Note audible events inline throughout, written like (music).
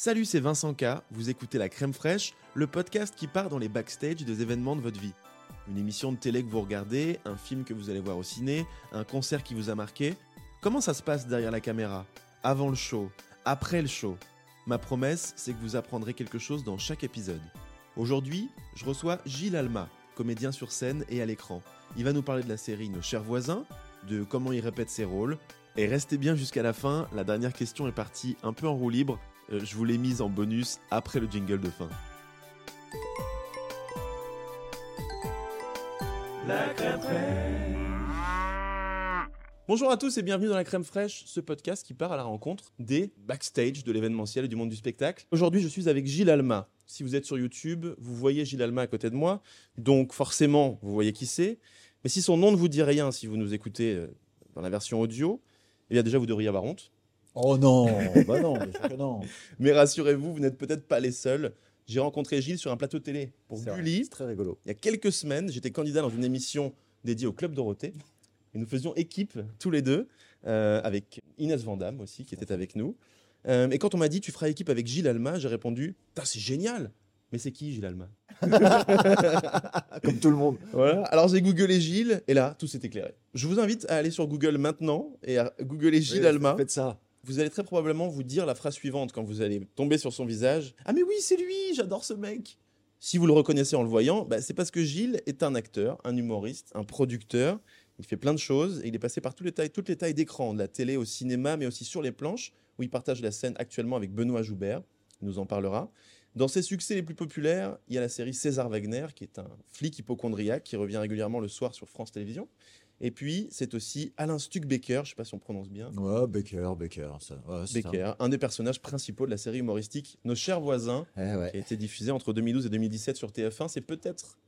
Salut, c'est Vincent K. Vous écoutez La Crème Fraîche, le podcast qui part dans les backstage des événements de votre vie. Une émission de télé que vous regardez, un film que vous allez voir au ciné, un concert qui vous a marqué. Comment ça se passe derrière la caméra? Avant le show Après le show? Ma promesse, c'est que vous apprendrez quelque chose dans chaque épisode. Aujourd'hui, je reçois Gilles Alma, comédien sur scène et à l'écran. Il va nous parler de la série Nos chers voisins, de comment il répète ses rôles. Et restez bien jusqu'à la fin, la dernière question est partie un peu en roue libre. Euh, je vous l'ai mise en bonus après le jingle de fin. La crème Bonjour à tous et bienvenue dans la crème fraîche, ce podcast qui part à la rencontre des backstage de l'événementiel et du monde du spectacle. Aujourd'hui, je suis avec Gilles Alma. Si vous êtes sur YouTube, vous voyez Gilles Alma à côté de moi, donc forcément, vous voyez qui c'est. Mais si son nom ne vous dit rien, si vous nous écoutez euh, dans la version audio, eh bien déjà, vous devriez avoir honte. Oh non, bah non, que non. (laughs) Mais rassurez-vous, vous n'êtes peut-être pas les seuls. J'ai rencontré Gilles sur un plateau télé pour Gulli. C'est très rigolo. Il y a quelques semaines, j'étais candidat dans une émission dédiée au Club Dorothée. Et nous faisions équipe tous les deux, euh, avec Inès Vandamme aussi, qui était avec nous. Euh, et quand on m'a dit, tu feras équipe avec Gilles Alma, j'ai répondu, c'est génial Mais c'est qui Gilles Alma? (laughs) Comme tout le monde. Voilà. Alors j'ai googlé Gilles, et là, tout s'est éclairé. Je vous invite à aller sur Google maintenant et à googler Gilles Alma. Faites ça. Vous allez très probablement vous dire la phrase suivante quand vous allez tomber sur son visage. Ah mais oui, c'est lui, j'adore ce mec. Si vous le reconnaissez en le voyant, bah, c'est parce que Gilles est un acteur, un humoriste, un producteur. Il fait plein de choses et il est passé par toutes les tailles, toutes les tailles d'écran, de la télé au cinéma, mais aussi sur les planches, où il partage la scène actuellement avec Benoît Joubert. Il nous en parlera. Dans ses succès les plus populaires, il y a la série César Wagner, qui est un flic hypochondriaque qui revient régulièrement le soir sur France Télévisions. Et puis, c'est aussi Alain Stuckbecker, je ne sais pas si on prononce bien, Ouais, Baker, Baker. Ça. Ouais. Becker, un des personnages principaux de la série humoristique Nos chers voisins, Eh ouais. qui a été diffusée entre 2012 et 2017 sur TF1. C'est peut-être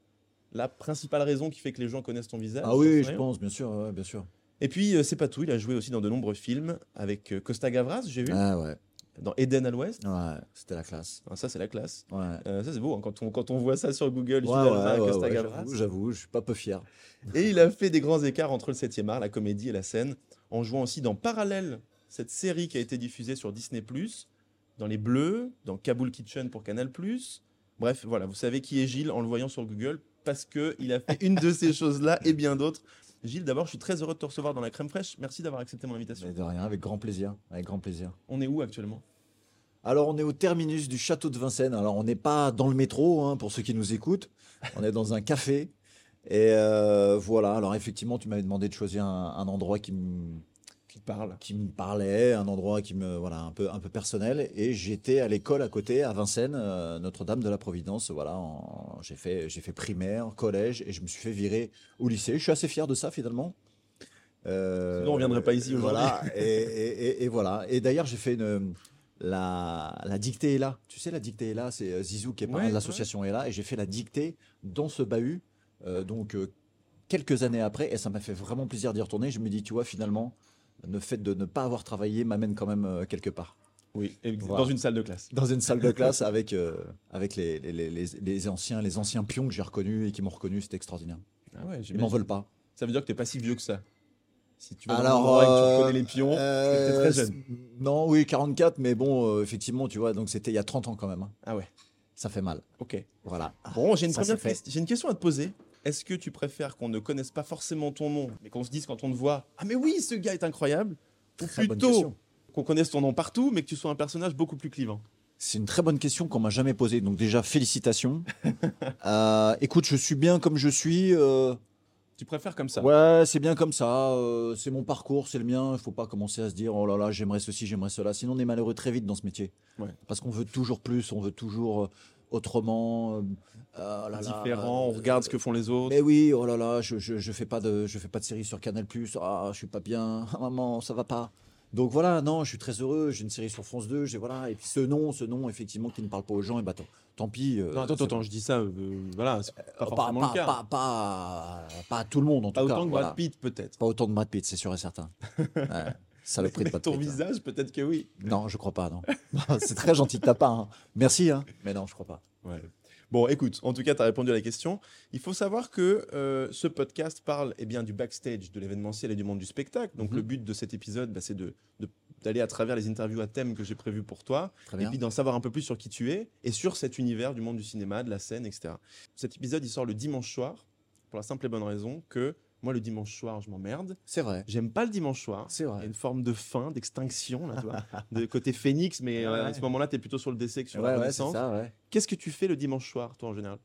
la principale raison qui fait que les gens connaissent ton visage. Ah oui, je pense, bien sûr, ouais, bien sûr. Et puis, euh, c'est pas tout, il a joué aussi dans de nombreux films avec euh, Costa Gavras, j'ai vu, Ah ouais, dans Eden à l'Ouest. ouais, c'était la classe. Ah, ça, c'est la classe. Ouais. Euh, ça, c'est beau, hein, quand, on, quand on voit ça sur Google, Ouais, ouais, j'avoue, j'avoue, je suis pas peu fier. Et il a fait des grands écarts entre le 7e art, la comédie et la scène, en jouant aussi dans Parallèle, cette série qui a été diffusée sur Disney+, dans Les Bleus, dans Kaboul Kitchen pour Canal+. Bref, voilà, vous savez qui est Gilles en le voyant sur Google, parce qu'il a fait une de ces choses-là et bien d'autres. Gilles, d'abord, je suis très heureux de te recevoir dans la crème fraîche. Merci d'avoir accepté mon invitation. Mais de rien, avec grand plaisir, avec grand plaisir. On est où actuellement? Alors, on est au terminus du château de Vincennes. Alors, on n'est pas dans le métro, hein, pour ceux qui nous écoutent. On est dans un café. Et euh, voilà. Alors, effectivement, tu m'avais demandé de choisir un, un endroit qui me Qui parle qui me parlait, un endroit qui me voilà un peu un peu personnel et j'étais à l'école à côté à Vincennes euh, Notre-Dame de la Providence voilà j'ai fait j'ai fait primaire collège et je me suis fait virer au lycée je suis assez fier de ça finalement Euh, Sinon, on viendrait pas ici aujourd'hui. voilà et, et- et- et voilà et d'ailleurs j'ai fait une la, la dictée est là tu sais la dictée est là c'est euh, Zizou qui est parrain Ouais, de l'association est là et j'ai fait la dictée dans ce bahut euh, donc euh, quelques années après et ça m'a fait vraiment plaisir d'y retourner je me dis tu vois finalement le fait de ne pas avoir travaillé m'amène quand même euh, quelque part. Oui, et Voilà. dans une salle de classe. Dans une salle de (laughs) classe avec, avec les, les, les- les- les anciens, les anciens pions que j'ai reconnus et qui m'ont reconnu, c'était extraordinaire. Ah ouais, Ils m'en veulent pas. Ça veut dire que t'es pas si vieux que ça. Si tu vas dans Alors, tu euh, les pions, Euh, très jeune. Non, oui, 44, mais bon, euh, effectivement, tu vois, donc c'était il y a 30 ans quand même. hein. Ah ouais, Ça fait mal. ok. Voilà. Bon, j'ai une, première j'ai question à te poser. Est-ce que tu préfères qu'on ne connaisse pas forcément ton nom, mais qu'on se dise quand on te voit Ah, mais oui, ce gars est incroyable Ou Très bonne plutôt qu'on connaisse ton nom partout, mais que tu sois un personnage beaucoup plus clivant? C'est une très bonne question qu'on m'a jamais posée. Donc déjà, félicitations. (laughs) Euh, écoute, je suis bien comme je suis. euh, Tu préfères comme ça Ouais, c'est bien comme ça. euh, c'est mon parcours, c'est le mien. Il faut pas commencer à se dire oh là là, j'aimerais ceci, j'aimerais cela. Sinon, on est malheureux très vite dans ce métier. Ouais. Parce qu'on veut toujours plus, on veut toujours euh, autrement. euh, là là, Différent, on euh, regarde ce que font les autres. Mais oui, oh là là, je, je, je fais pas de je fais pas de série sur Canal Ah, je suis pas bien. Ah, (laughs) maman, ça va pas. Donc voilà, non, je suis très heureux. J'ai une série sur France 2. J'ai voilà. Et puis ce nom, ce nom, effectivement, qui ne parle pas aux gens. Et bah tant, tant pis. euh, Non, attends, attends, je dis ça, euh, voilà, c'est pas pas, forcément pas, le cas. pas, pas, pas à tout le monde en Pas tout cas. autant que voilà. Brad Pitt, peut-être. Pas autant de Brad Pitt, c'est sûr et certain. (laughs) Ouais, Saloperie de Brad ton hein. visage, peut-être que oui. Non, je crois pas, (laughs) non. c'est très gentil de ta part. hein. Merci, hein. Mais non, je crois pas. Ouais. Bon, écoute, en tout cas, tu as répondu à la question. Il faut savoir que euh, ce podcast parle eh bien, du backstage de l'événementiel et du monde du spectacle. Donc, Mhm. le but de cet épisode, bah, c'est de- d'aller à travers les interviews à thème que j'ai prévues pour toi, Très et puis d'en savoir un peu plus sur qui tu es et sur cet univers du monde du cinéma, de la scène, etc. Cet épisode, il sort le dimanche soir, pour la simple et bonne raison que moi, le dimanche soir, je m'emmerde. C'est vrai. J'aime pas le dimanche soir. C'est Il y a vrai. une forme de fin, d'extinction, là, tu vois, (laughs) de côté phénix, mais euh, à ce moment-là, tu es plutôt sur le décès que sur Ouais, la ouais. Qu'est-ce que tu fais le dimanche soir, toi, en général?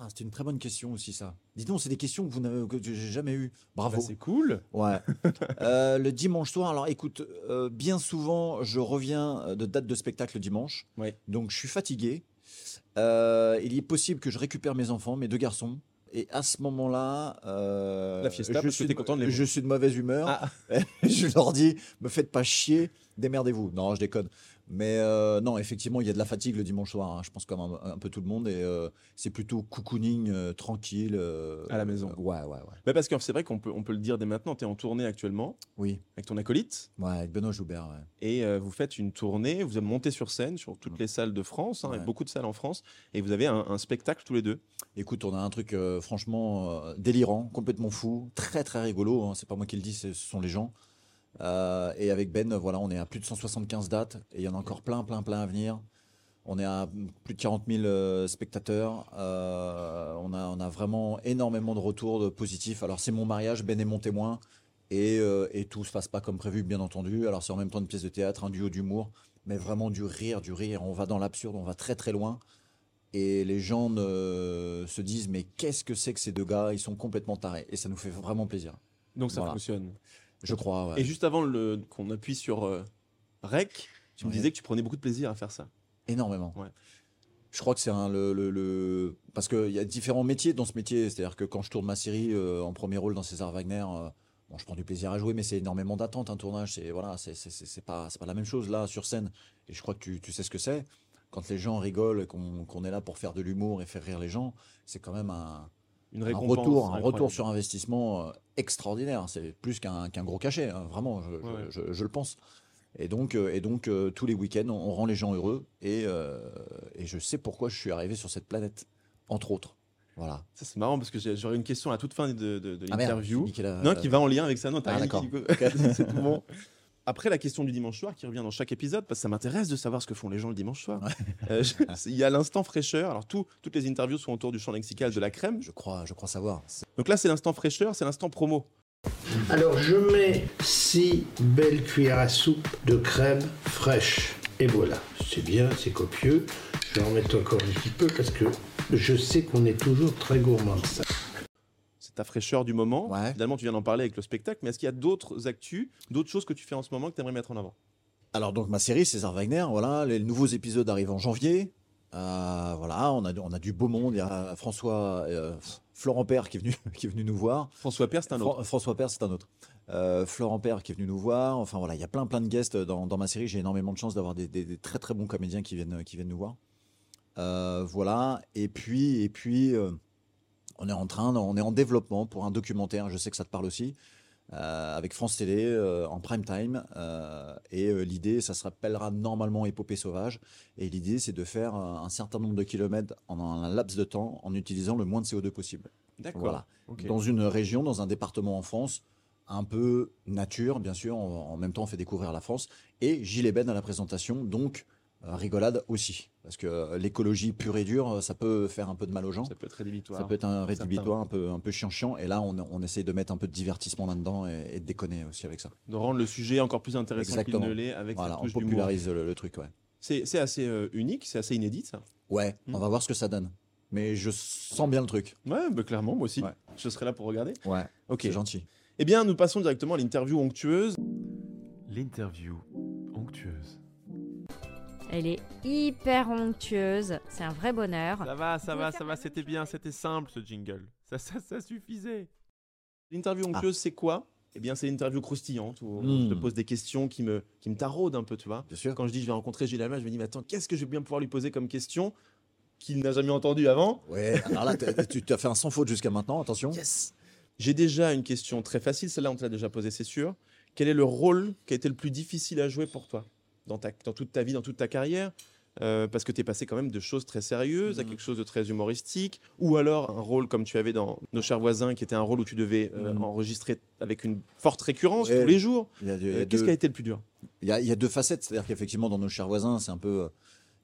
Ah, c'est une très bonne question aussi, ça. Dis donc, c'est des questions que vous n'avez que j'ai jamais eues. Bravo. Bah, C'est cool. Ouais. (laughs) Euh, le dimanche soir, alors écoute, euh, bien souvent, je reviens de date de spectacle le dimanche. Ouais. Donc, je suis fatigué. Euh, il est possible que je récupère mes enfants, mes deux garçons. Et à ce moment-là, euh, La fiesta, je, suis de, content de les je suis de mauvaise humeur. Ah. (laughs) je leur dis, me faites pas chier, démerdez-vous. Non, je déconne. Mais euh, non, effectivement, il y a de la fatigue le dimanche soir. hein. Je pense comme un, un peu tout le monde. Et euh, c'est plutôt cocooning, euh, tranquille. euh, À la maison. euh, ouais, ouais, ouais. Bah, parce que c'est vrai qu'on peut, on peut le dire dès maintenant, tu es en tournée actuellement Oui, avec ton acolyte ouais, avec Benoît Joubert. Ouais. et euh, vous faites une tournée, vous montez sur scène sur toutes Mm. les salles de France, hein, Ouais. et beaucoup de salles en France, et vous avez un, un spectacle tous les deux. Écoute, on a un truc euh, franchement euh, délirant, complètement fou, très très rigolo. hein, c'est pas moi qui le dis, ce sont les gens. Euh, et avec Ben, voilà, on est à plus de 175 dates et il y en a encore plein, plein, plein à venir. On est à plus de 40 000 euh, spectateurs. Euh, on, a, on a vraiment énormément de retours de positifs. Alors, c'est mon mariage, Ben est mon témoin. Et, et tout se passe pas comme prévu, bien entendu. Alors, c'est en même temps une pièce de théâtre, un duo d'humour, mais vraiment du rire, du rire. On va dans l'absurde, on va très très loin. Et les gens ne- se disent mais qu'est-ce que c'est que ces deux gars? Ils sont complètement tarés. Et ça nous fait vraiment plaisir. Donc ça Voilà. fonctionne. Je crois. ouais. Et juste avant le- qu'on appuie sur euh, Rec, tu me Ouais. disais que tu prenais beaucoup de plaisir à faire ça. Énormément. Ouais. Je crois que c'est un le, le- le- parce qu'il y a différents métiers dans ce métier. C'est-à-dire que quand je tourne ma série euh, en premier rôle dans César Wagner, euh, bon, je prends du plaisir à jouer, mais c'est énormément d'attente un tournage. C'est voilà, c'est c'est- c'est- c'est pas c'est pas la même chose là sur scène. Et je crois que tu, tu sais ce que c'est. Quand les gens rigolent, et qu'on qu'on est là pour faire de l'humour et faire rire les gens, c'est quand même un, Une un récompense. retour, un retour sur investissement euh, extraordinaire. C'est plus qu'un qu'un gros cachet, hein, vraiment, je, je- Ouais. je- je le pense. Et donc, euh, et donc euh, tous les week-ends, on, rend les gens heureux. Et, euh, et je sais pourquoi je suis arrivé sur cette planète, entre autres. Voilà. Ça, c'est marrant parce que j'aurais une question à la toute fin de, de, de Ah l'interview. non, qui va en lien avec ça. Non, t'as Ah, rien d'accord. (laughs) c'est tout bon. (laughs) Après, la question du dimanche soir qui revient dans chaque épisode, parce que ça m'intéresse de savoir ce que font les gens le dimanche soir. Euh, je- Il y a l'instant fraîcheur. Alors, tout- toutes les interviews sont autour du champ lexical de la crème. Je crois, je crois savoir. C'est- Donc là, c'est l'instant fraîcheur, c'est l'instant promo. Alors je mets six belles cuillères à soupe de crème fraîche. Et voilà, c'est bien, c'est copieux. Je vais en mettre encore un petit peu parce que je sais qu'on est toujours très gourmand de ça. Ta fraîcheur du moment. Ouais. Finalement, tu viens d'en parler avec le spectacle, mais est-ce qu'il y a d'autres actus, d'autres choses que tu fais en ce moment que tu aimerais mettre en avant? Alors donc ma série César Wagner, voilà, les nouveaux épisodes arrivent en janvier. Euh, voilà, on a, on a du beau monde. Il y a François, euh, Florent Père qui est venu, (laughs) qui est venu nous voir. François Père, c'est un autre. Fran- François Père, c'est un autre. Euh, Florent Père qui est venu nous voir. Enfin voilà, il y a plein plein de guests dans, dans ma série. J'ai énormément de chance d'avoir des, des- des très très bons comédiens qui viennent qui viennent nous voir. Voilà. Et puis et puis on est en train, on est en développement pour un documentaire. Je sais que ça te parle aussi. euh, avec France Télé euh, en prime time euh, et l'idée ça s'appellera normalement Épopée sauvage et l'idée c'est de faire un certain nombre de kilomètres en un laps de temps en utilisant le moins de CO2 possible. D'accord. Voilà dans une région, dans un département en France, un peu nature, bien sûr. En, en même temps, on fait découvrir la France. Et Gilles Eben à la présentation, donc rigolade aussi. Parce que euh, l'écologie pure et dure, euh, ça peut faire un peu de mal aux gens. Ça peut être rédhibitoire. Ça peut être un rédhibitoire un peu, un peu chiant-chiant. Et là, on, on essaye de mettre un peu de divertissement là-dedans et, et de déconner aussi avec ça. De rendre le sujet encore plus intéressant qu'il Exactement. ne l'est avec Voilà, sa on touche d'humour. popularise le, le truc, ouais. C'est c'est assez euh, unique, c'est assez inédit, ça. Ouais, Hmm. on va voir ce que ça donne. Mais je sens bien le truc. Ouais, bah, clairement, moi aussi. Ouais. Je serai là pour regarder. Ouais, Ok. c'est gentil. Eh bien, nous passons directement à l'interview onctueuse. L'interview onctueuse. Elle est hyper onctueuse. C'est un vrai bonheur. Ça va, ça va, ça va, c'était bien, c'était simple ce jingle. Ça, ça, ça suffisait. L'interview onctueuse, c'est quoi? Eh bien, c'est l'interview croustillante où je te pose des questions qui me, qui me taraudent un peu, tu vois. Bien sûr. Quand je dis je vais rencontrer Gilles Alma, je me dis, mais attends, qu'est-ce que je vais bien pouvoir lui poser comme question qu'il n'a jamais entendu avant? Ouais, alors là, t'as- tu as fait un sans faute jusqu'à maintenant, attention. Yes J'ai déjà une question très facile, celle-là on te l'a déjà posée, c'est sûr. Quel est le rôle qui a été le plus difficile à jouer pour toi? Dans, ta, dans toute ta vie, dans toute ta carrière euh, parce que tu es passé quand même de choses très sérieuses à Mhm. quelque chose de très humoristique, ou alors un rôle comme tu avais dans Nos chers voisins, qui était un rôle où tu devais euh, Mhm. enregistrer avec une forte récurrence Ouais. tous les jours. Euh, Qu'est-ce qui a été le plus dur? Il y, a, y a deux facettes, c'est-à-dire qu'effectivement dans nos chers voisins, c'est un peu,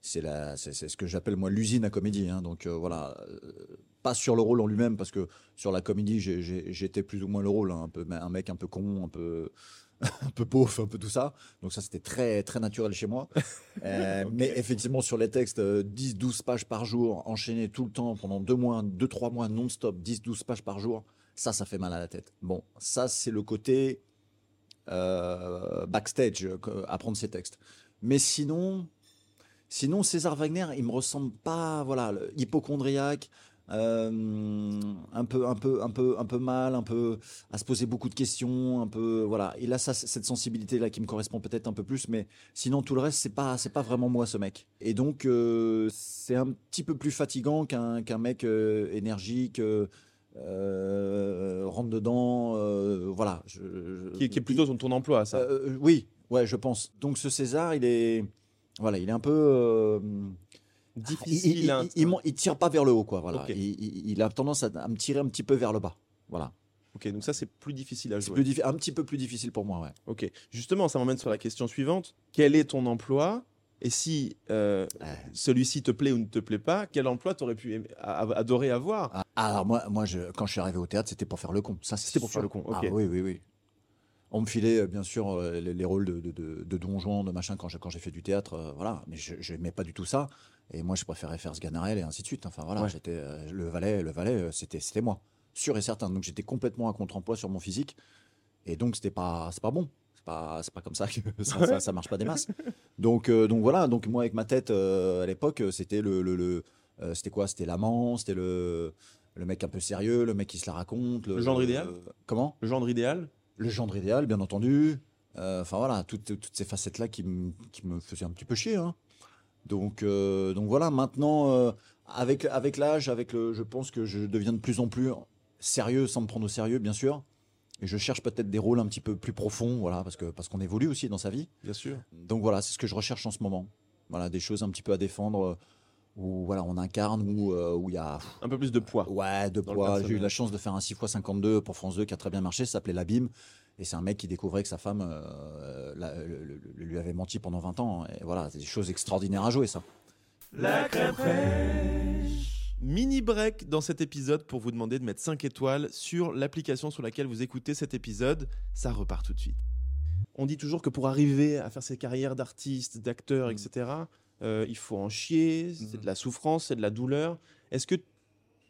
c'est la, c'est c'est ce que j'appelle moi l'usine à comédie. hein. donc voilà, pas sur le rôle en lui-même parce que sur la comédie j'étais plus ou moins le rôle, hein, un peu un mec un peu con, un peu (laughs) un peu pauvre, un peu tout ça. Donc ça c'était très très naturel chez moi. (laughs) Euh, Mais effectivement sur les textes, euh, 10-12 pages par jour, enchaînés tout le temps pendant deux mois, deux trois mois non-stop, 10-12 pages par jour, ça ça fait mal à la tête. Bon, ça c'est le côté euh, backstage, apprendre ses textes. Mais sinon, sinon César Wagner, il me ressemble pas, voilà, hypochondriaque, euh, un peu, un peu, un peu, un peu mal, un peu à se poser beaucoup de questions, un peu, voilà. Il a ça, cette sensibilité là qui me correspond peut-être un peu plus, mais sinon tout le reste c'est pas, c'est pas vraiment moi ce mec. Et donc euh, c'est un petit peu plus fatigant qu'un qu'un mec euh, énergique. rentre dedans, voilà. je- je- qui, qui est plutôt ton, ton emploi, ça oui, ouais, je pense. Donc ce César, il est, voilà, il est un peu Difficile. Il, il, hein. il- tire pas vers le haut, quoi. Voilà. Ok. Il, a tendance à, à me tirer un petit peu vers le bas. Voilà. Ok, donc ça c'est plus difficile à jouer. plus un petit peu plus difficile pour moi, ouais. Ok, justement, ça m'emmène sur la question suivante. Quel est ton emploi? Et si euh, Ouais. celui-ci te plaît ou ne te plaît pas, quel emploi t'aurais pu aimer- adorer avoir? Ah, alors moi, moi, je, quand je suis arrivé au théâtre, c'était pour faire le con. Ça, C'était pour faire le con. Ah oui, oui, oui. On me filait euh, bien sûr euh, les, les rôles de, de, de, de machin quand j'ai quand j'ai fait du théâtre, euh, voilà. Mais je n'aimais pas du tout ça. Et moi, je préférais faire Sganarelle et ainsi de suite. Enfin voilà, Ouais. j'étais euh, le valet, le valet, euh, c'était c'était moi, sûr et certain. Donc j'étais complètement à contre-emploi sur mon physique. Et donc c'était pas c'est pas bon. C'est pas c'est pas comme ça que (laughs) ça, ça, ça marche pas des masses. Donc euh, donc voilà. Donc moi avec ma tête à l'époque, c'était le, le, le- c'était quoi? C'était l'amant, c'était le le mec un peu sérieux, le mec qui se la raconte. Le gendre idéal? Comment? Le genre idéal? Le gendre idéal, bien entendu. Enfin voilà, toutes, toutes ces facettes-là qui, me- qui me faisaient un petit peu chier. hein. Donc, euh, donc voilà, maintenant, euh, avec, avec l'âge, avec le, je pense que je deviens de plus en plus sérieux, sans me prendre au sérieux, bien sûr. Et je cherche peut-être des rôles un petit peu plus profonds, voilà, parce que parce qu'on évolue aussi dans sa vie. Bien sûr. Donc voilà, c'est ce que je recherche en ce moment. Voilà, des choses un petit peu à défendre, euh, où voilà, on incarne, où euh, où il y a Un peu plus de poids. Ouais, de poids. J'ai eu la chance de faire un 6x52 pour France 2 qui a très bien marché, ça s'appelait L'Abîme. Et c'est un mec qui découvrait que sa femme euh, la- le- le- le- lui avait menti pendant 20 ans. Et voilà, c'est des choses extraordinaires à jouer, ça. La crème fraîche. Mini break dans cet épisode pour vous demander de mettre 5 étoiles sur l'application sur laquelle vous écoutez cet épisode. Ça repart tout de suite. On dit toujours que pour arriver à faire ses carrières d'artiste, d'acteur, etc., euh, il faut en chier, c'est Mm. de la souffrance, c'est de la douleur. Est-ce que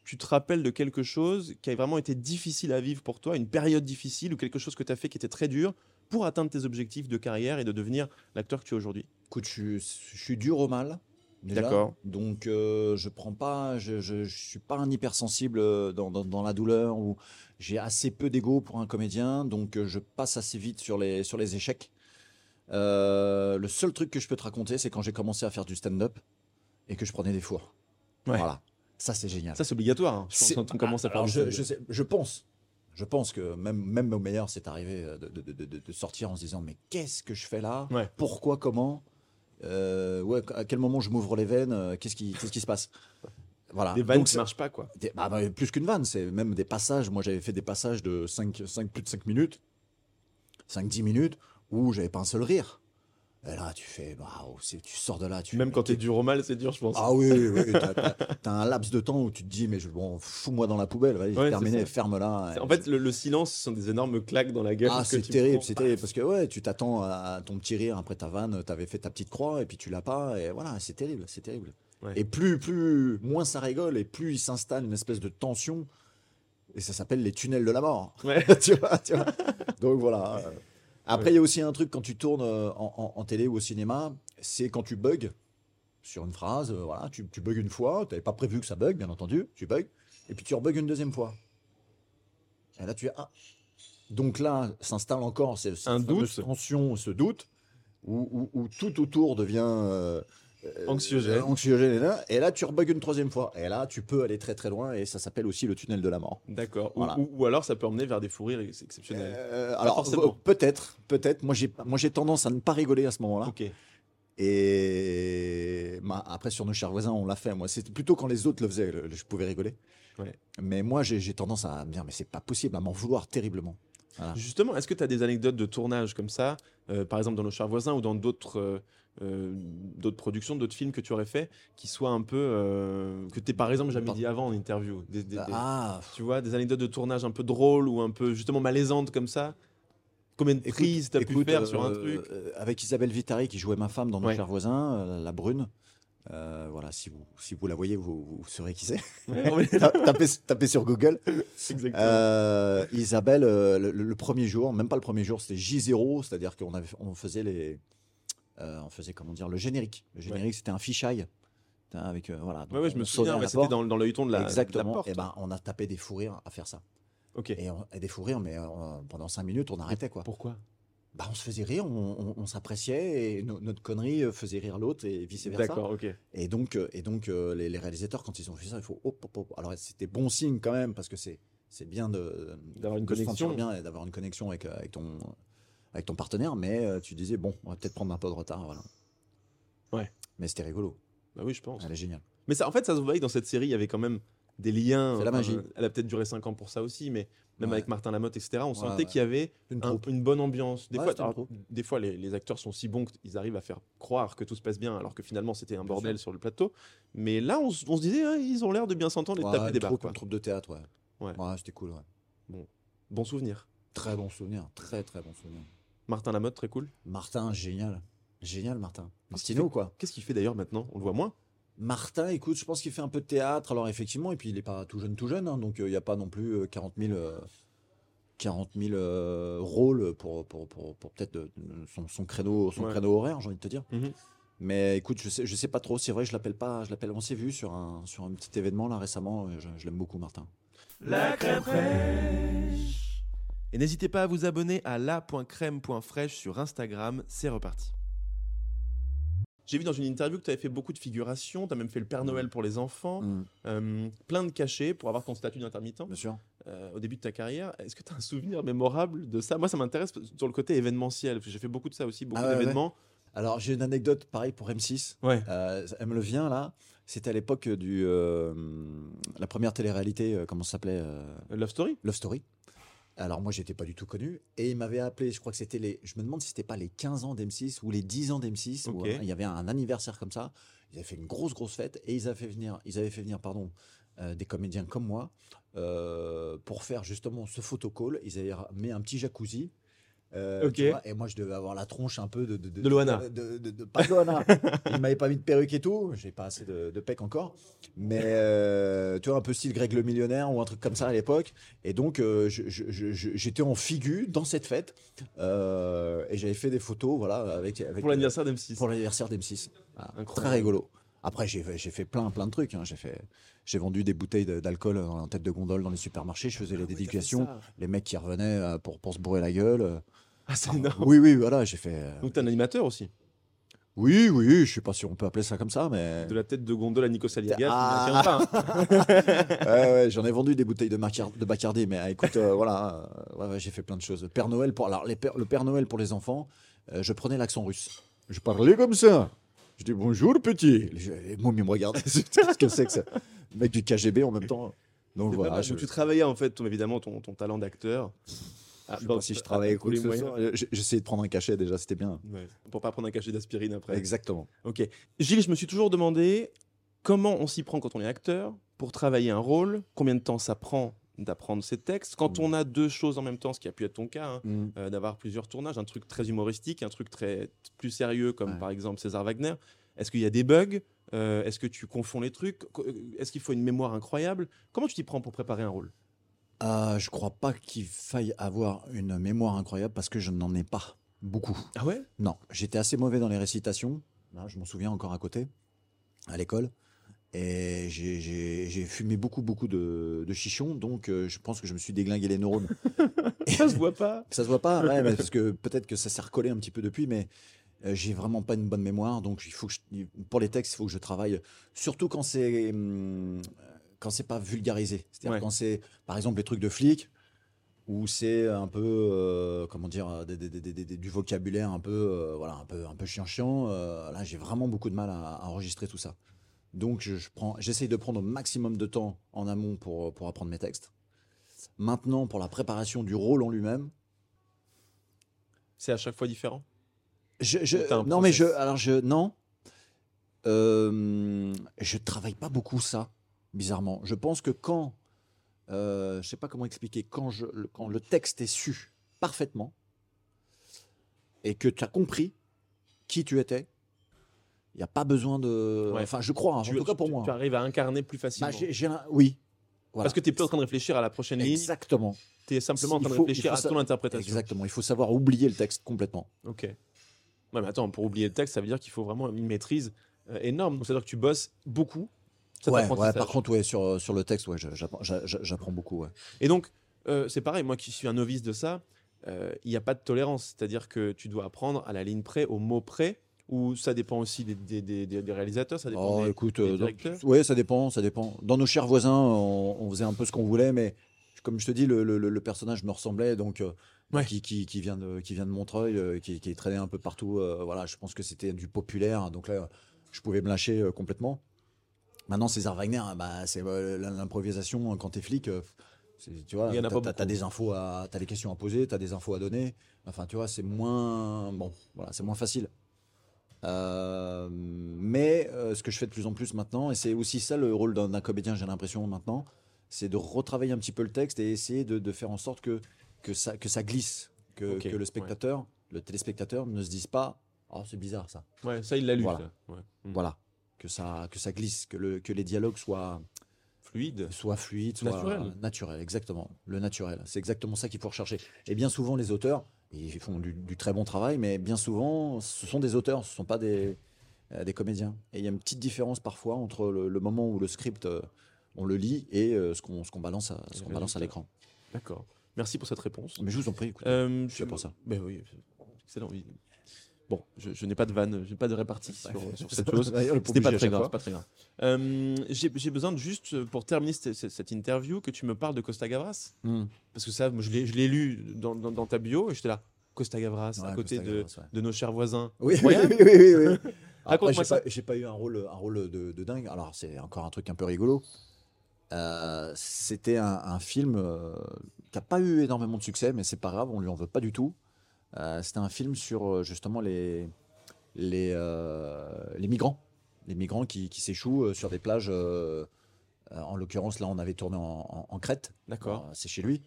tu te rappelles de quelque chose qui a vraiment été difficile à vivre pour toi, une période difficile ou quelque chose que tu as fait qui était très dur pour atteindre tes objectifs de carrière et de devenir l'acteur que tu es aujourd'hui? Écoute, je, suis- je suis dur au mal. D'accord. Donc, euh, je prends pas, je, je, je suis pas un hypersensible euh, dans, dans, dans la douleur ou j'ai assez peu d'ego pour un comédien. Donc, euh, je passe assez vite sur les, sur les échecs. Euh, le seul truc que je peux te raconter, c'est quand j'ai commencé à faire du stand-up et que je prenais des fours. Ouais. Voilà. Ça, c'est génial. Ça, c'est obligatoire. hein, je pense, quand on commence à faire je, stand-up. je, sais- je pense. Je pense que même, même au meilleur, c'est arrivé euh, de, de- de- de- de sortir en se disant Mais qu'est-ce que je fais là? Ouais. Pourquoi? Comment? Euh, ouais, À quel moment je m'ouvre les veines? Euh, Qu'est-ce qui, se passe? Voilà. Des vannes Donc, qui c'est- marchent pas, quoi. des- bah, bah, plus qu'une vanne, c'est même des passages. Moi, j'avais fait des passages de 5, 5, plus de 5 minutes, 5-10 minutes, où j'avais pas un seul rire. Et là, tu fais, waouh, c'est- tu sors de là. Tu Même quand mais t'es dur au mal, c'est dur, je pense. ah oui, oui, oui, t'as un laps de temps où tu te dis, mais je, bon, fous-moi dans la poubelle, Ouais, terminé, ferme-la. En fait, le, le silence, ce sont des énormes claques dans la gueule. ah, c'est tu terrible, c'est terrible, parce que ouais, tu t'attends à ton petit rire après ta vanne, t'avais fait ta petite croix, et puis tu l'as pas, et voilà, c'est terrible, c'est terrible. Ouais. Et plus, plus, moins ça rigole, et plus il s'installe une espèce de tension, et ça s'appelle les tunnels de la mort. Ouais. (laughs) tu vois, tu vois. Donc voilà. Après, il y a aussi un truc quand tu tournes euh, en, en- en télé ou au cinéma, c'est quand tu bugs sur une phrase, euh, voilà, tu, tu bugs une fois, tu n'avais pas prévu que ça bug, bien entendu, tu bugs, et puis tu rebugs une deuxième fois. Et là, tu es ah. Donc là, s'installe encore ce- cette Un fameuse doute. tension, ce doute, où, où- où tout autour devient euh, Anxiogène. anxiogène, et là, et là, tu rebugs une troisième fois. Et là, tu peux aller très très loin, et ça s'appelle aussi le tunnel de la mort. D'accord. Ou- Voilà. Ou, ou alors, ça peut emmener vers des fous rires ex- exceptionnels. Euh, alors euh, peut-être, peut-être. Moi j'ai, moi j'ai tendance à ne pas rigoler à ce moment-là. ok. Et bah, après, sur nos chers voisins, on l'a fait. Moi, c'était plutôt quand les autres le faisaient, je pouvais rigoler. Ouais. Mais moi, j'ai tendance à me dire, mais c'est pas possible, à m'en vouloir terriblement. Voilà. Justement, est-ce que tu as des anecdotes de tournage comme ça, euh, par exemple dans Nos chers voisins ou dans d'autres euh, euh, d'autres productions, d'autres films que tu aurais fait, qui soient un peu. euh, que tu par exemple jamais dit avant en interview des, des- des- Ah, Tu vois, des anecdotes de tournage un peu drôles ou un peu justement malaisantes comme ça Combien de prises t'as pu faire sur un euh, truc euh, Avec Isabelle Vitari qui jouait ma femme dans Nos Ouais. chers voisins, euh, la brune. Euh, voilà, si vous, si vous la voyez, vous, vous saurez qui c'est. Ouais, (laughs) tapez, tapez sur Google. Euh, Isabelle, euh, le, le premier jour, même pas le premier jour, c'était J0, c'est-à-dire qu'on on faisait les, euh, on faisait comment dire, le générique. Le générique, c'était un. Putain, Avec, euh, voilà, donc Ouais, je me souviens, c'était dans, dans de la, de la Exactement. porte. Et ben, on a tapé des fous rires à faire ça. ok. Et, on- et des fous rires, mais euh, pendant cinq minutes, on arrêtait quoi. Pourquoi? Bah, on se faisait rire, on, on- on s'appréciait et no- notre connerie euh, faisait rire l'autre et vice versa. D'accord, ok. Et donc, euh, et donc euh, les, les réalisateurs, quand ils ont fait ça, il faut hop, hop, hop. Alors c'était bon signe quand même parce que c'est c'est bien de D'avoir une de connexion. bien et d'avoir une connexion avec, euh, avec ton avec ton partenaire. Mais euh, tu disais bon, on va peut-être prendre un peu de retard, voilà. Ouais. Mais c'était rigolo. Bah oui, je pense. Elle est géniale. Mais ça, en fait, ça se voyait que dans cette série, il y avait quand même des liens. C'est la magie. elle a peut-être duré 5 ans pour ça aussi, mais même Ouais. avec Martin Lamotte, etc., on Ouais, sentait ouais. qu'il y avait Une un- une bonne ambiance. Des fois, alors, des fois les, les acteurs sont si bons qu'ils arrivent à faire croire que tout se passe bien, alors que finalement c'était un bordel sur le plateau. Mais là, on, se disait, ah, ils ont l'air de bien s'entendre et de taper des barres. une troupe de théâtre, ouais. Ouais. c'était cool, ouais. Bon souvenir. Très bon souvenir, très très bon souvenir. Martin Lamotte, très cool. Martin, génial. Génial, Martin. Martino, quoi. Qu'est-ce qu'il fait d'ailleurs maintenant? On le voit moins? Martin, écoute, je pense qu'il fait un peu de théâtre, alors effectivement, et puis il n'est pas tout jeune, tout jeune, hein, donc euh, il n'y a pas non plus euh, 40 000, euh, 40 000 euh, rôles pour, pour, pour, pour peut-être euh, son, son créneau, son Ouais. créneau horaire, j'ai envie de te dire. Mhm. Mais écoute, je sais, je sais pas trop, c'est vrai, je l'appelle pas, je l'appelle, on s'est vu sur un, sur un petit événement là récemment, je, je l'aime beaucoup, Martin. La crème fraîche. Et n'hésitez pas à vous abonner à la.crème.fraîche sur Instagram, c'est reparti. J'ai vu dans une interview que tu avais fait beaucoup de figurations, tu as même fait le Père Noël pour les enfants, euh, plein de cachets pour avoir ton statut d'intermittent Bien sûr. euh, au début de ta carrière. Est-ce que tu as un souvenir mémorable de ça? Moi, ça m'intéresse sur le côté événementiel, j'ai fait beaucoup de ça aussi, beaucoup Ah ouais, d'événements. Alors j'ai une anecdote pareil pour M6. Ouais. Euh, elle me le vient là. C'était à l'époque du euh, la première télé-réalité, comment ça s'appelait Love Story? Love Story. Alors moi j'étais pas du tout connu. Et il m'avait appelé, je crois que c'était les je me demande si c'était pas les 15 ans d'M6 ou les 10 ans d'M6 où, euh, il y avait un anniversaire comme ça. Ils avaient fait une grosse grosse fête et ils avaient fait venir ils avaient fait venir pardon euh, des comédiens comme moi euh, pour faire justement ce photocall, ils avaient mis un petit jacuzzi euh, Ok. tu vois, et moi, je devais avoir la tronche un peu de. De, De Loana. de- de- de- pas de Loana. (laughs) Il m'avait pas mis de perruque et tout. J'ai pas assez de, de pec encore. Mais euh, tu vois, un peu style Greg le millionnaire ou un truc comme ça à l'époque. Et donc, euh, j'étais en figure dans cette fête. Euh, et j'avais fait des photos, voilà, avec. avec Pour l'anniversaire d'M6. Pour l'anniversaire d'M6. Voilà, Incroyable. Très rigolo. Après, j'ai fait- plein, plein de trucs. hein. J'ai fait. J'ai vendu des bouteilles d'alcool en tête de gondole dans les supermarchés. Je faisais les Ah oui, t'as fait dédications. Les mecs qui revenaient euh, pour, pour se bourrer la gueule. euh. Ah, c'est énorme. Oui, oui, voilà, j'ai fait. euh, Donc, t'es un animateur aussi. Oui, oui, je sais pas si on peut appeler ça comme ça, mais. De la tête de gondole à Nico Saliaga, Ah. hein. (laughs) Ouais, ouais, j'en ai vendu des bouteilles de, Macar- de Bacardi, mais écoute, euh, voilà, euh, ouais, j'ai fait plein de choses. Père Noël pour, alors, les pères- le Père Noël pour les enfants, euh, je prenais l'accent russe. Je parlais comme ça. Je dis bonjour petit. Les, ils me regardaient. Qu'est-ce que c'est que ça? Le mec du KGB en même temps. Donc voilà, je, Donc, tu travaillais en fait, ton, évidemment, ton, ton talent d'acteur. Ah, je sais dans- pas si je travaillais les moyens. soit. J'ai- J'essayais de prendre un cachet déjà, c'était bien. Ouais, pour pas prendre un cachet d'aspirine après. Exactement. Ok. Gilles, je me suis toujours demandé comment on s'y prend quand on est acteur pour travailler un rôle, combien de temps ça prend d'apprendre ses textes. Quand Mm. on a deux choses en même temps, ce qui a pu être ton cas, hein, Mm. euh, d'avoir plusieurs tournages, un truc très humoristique, un truc très plus sérieux comme Ouais. par exemple César Wagner. Est-ce qu'il y a des bugs Euh, Est-ce que tu confonds les trucs euh, Est-ce qu'il faut une mémoire incroyable? Comment tu t'y prends pour préparer un rôle? Euh, je crois pas qu'il faille avoir une mémoire incroyable parce que je n'en ai pas beaucoup. Ah ouais? Non, j'étais assez mauvais dans les récitations. Là, je m'en souviens encore à côté, à l'école. Et j'ai- fumé beaucoup, beaucoup de, de chichons. Donc, euh, je pense que je me suis déglingué les neurones. (laughs) Ça se voit pas. Ça se voit pas, ouais, mais parce que peut-être que ça s'est recollé un petit peu depuis, mais euh, j'ai vraiment pas une bonne mémoire. Donc, il faut que je- pour les textes, il faut que je travaille. Surtout quand c'est hum, quand c'est pas vulgarisé. C'est-à-dire Ouais. quand c'est, par exemple, les trucs de flics. où c'est un peu, euh, comment dire, des- des- des- des- des- du vocabulaire un peu, euh, voilà, un peu, un peu chiant-chiant. euh, là, j'ai vraiment beaucoup de mal à, à enregistrer tout ça. Donc, je, prends, j'essaye de prendre au maximum de temps en amont pour, pour apprendre mes textes. Maintenant, pour la préparation du rôle en lui-même, C'est à chaque fois différent? je, je- non, mais je, alors je, non, Euh, je travaille pas beaucoup ça, bizarrement. Je pense que quand, euh, je sais pas comment expliquer, quand, je, quand le texte est su parfaitement et que tu as compris qui tu étais, il n'y a pas besoin de. Ouais. Enfin, je crois, hein, Tu- en tout cas pour tu- moi. Tu arrives à incarner plus Bah, facilement. un- oui. Voilà. Parce que tu es plus en train de réfléchir à la prochaine ligne, Exactement. tu es simplement en train de faut- réfléchir à ça- ton interprétation. Exactement. Il faut savoir oublier le texte complètement. Ok. Ouais, mais attends, pour oublier le texte, ça veut dire qu'il faut vraiment une maîtrise euh, énorme. Donc, c'est-à-dire que tu bosses beaucoup. Ouais, par contre, ouais, sur, sur le texte, ouais, j'apprends j'a- j'a- j'apprends beaucoup. Ouais. Et donc, euh, c'est pareil, moi qui suis un novice de ça, euh, il n'y a pas de tolérance. C'est-à-dire que tu dois apprendre à la ligne près, au mot près, ou ça dépend aussi des, des- des- des- des réalisateurs, ça dépend Oh, des- écoute, euh, directeurs? ouais, ça dépend, ça dépend. Dans nos chers voisins, on, on faisait un peu ce qu'on voulait, mais comme je te dis, le, le- le- le personnage me ressemblait, donc euh, Ouais. qui, qui, qui vient de, qui vient de Montreuil, euh, qui, qui traînait un peu partout. voilà, je pense que c'était du populaire, donc là, je pouvais me lâcher complètement. Maintenant, César Wagner, bah, c'est l'improvisation hein, quand t'es flic. tu vois, t'as- beaucoup. des infos, à, t'as des questions à poser, t'as des infos à donner. Enfin, tu vois, c'est moins, bon, voilà, c'est moins facile. Euh, mais euh, ce que je fais de plus en plus maintenant, et c'est aussi ça le rôle d'un comédien, j'ai l'impression maintenant, c'est de retravailler un petit peu le texte et essayer de, de faire en sorte que, que, ça, que ça glisse, que, le ouais. spectateur, le téléspectateur ne se dise pas Oh, c'est bizarre ça. Ouais, ça, il l'a lu. Voilà. ça. Ouais. Mm. Voilà. Que ça, que ça glisse, que, le, que les dialogues soient, Fluide. soient fluides, soient Naturel. naturels, exactement. Le naturel. C'est exactement ça qu'il faut rechercher. Et bien souvent, les auteurs, ils font du, du très bon travail, mais bien souvent, ce sont des auteurs, ce ne sont pas des, euh, des comédiens. Et il y a une petite différence parfois entre le, le moment où le script, euh, on le lit, et euh, ce qu'on ce qu'on balance, à, ce qu'on balance à l'écran. D'accord. Merci pour cette réponse. Mais je vous en prie, écoutez. Euh, suis là pour ça. Ben oui, excellent. Bon, je, je n'ai pas de vanne, je n'ai pas de répartie sur, sur (laughs) cette chose. N'est pas très grave. Pas très grave. Euh, J'ai besoin de juste, pour terminer cette, interview, que tu me parles de Costa Gavras. Hmm. Parce que ça, moi, je l'ai lu dans, dans- dans ta bio et j'étais là. Costa Gavras, à côté de, Gavras, ouais. de nos chers voisins. Oui, oui, oui, oui, oui, (laughs) Raconte-moi j'ai ça. pas, j'ai pas eu un rôle, un rôle de, de dingue. Alors, c'est encore un truc un peu rigolo. Euh, C'était un, un film euh, qui n'a pas eu énormément de succès, mais c'est pas grave, on lui en veut pas du tout. Euh, C'était un film sur euh, justement les, les, euh, les migrants. Les migrants qui, qui s'échouent sur des plages. en l'occurrence, là, on avait tourné en, en- en Crète. D'accord. C'est chez lui.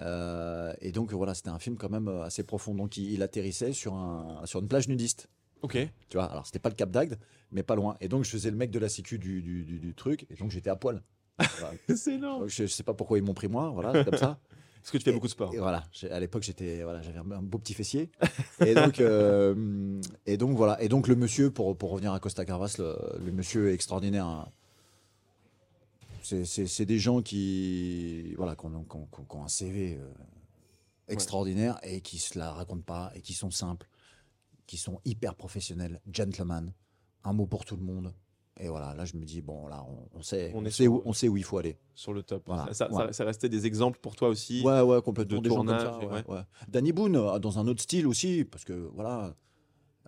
Euh, et donc, voilà, c'était un film quand même assez profond. Donc, il, il atterrissait sur, un, sur une plage nudiste. Ok. Tu vois, alors c'était pas le Cap d'Agde, mais pas loin. Et donc je faisais le mec de la sécu du, du, du- du truc, et donc j'étais à poil. (laughs) Voilà. C'est énorme. Donc, je, je sais pas pourquoi ils m'ont pris moi, voilà, c'est comme ça. (laughs) Parce que tu fais beaucoup de sport. Et voilà, à l'époque j'étais, voilà, j'avais un, beau petit fessier. (laughs) Et donc, euh, et donc voilà. Et donc le monsieur, pour, pour revenir à Costa Carvas, le, le monsieur est extraordinaire. hein. C'est- des gens qui, voilà, ont, qui ont un CV euh, extraordinaire et qui se la racontent pas et qui sont simples, qui sont hyper professionnels, gentlemen, un mot pour tout le monde. Et voilà, là je me dis bon, là on, on sait, On on, est sait sur- où, on sait où il faut aller. Sur le top. Voilà. Ça, ça, Ouais. ça restait des exemples pour toi aussi. Ouais, ouais, complètement. de des gens comme tournage, ça, et ouais, ouais. ouais. Danny Boone, euh, dans un autre style aussi, parce que voilà,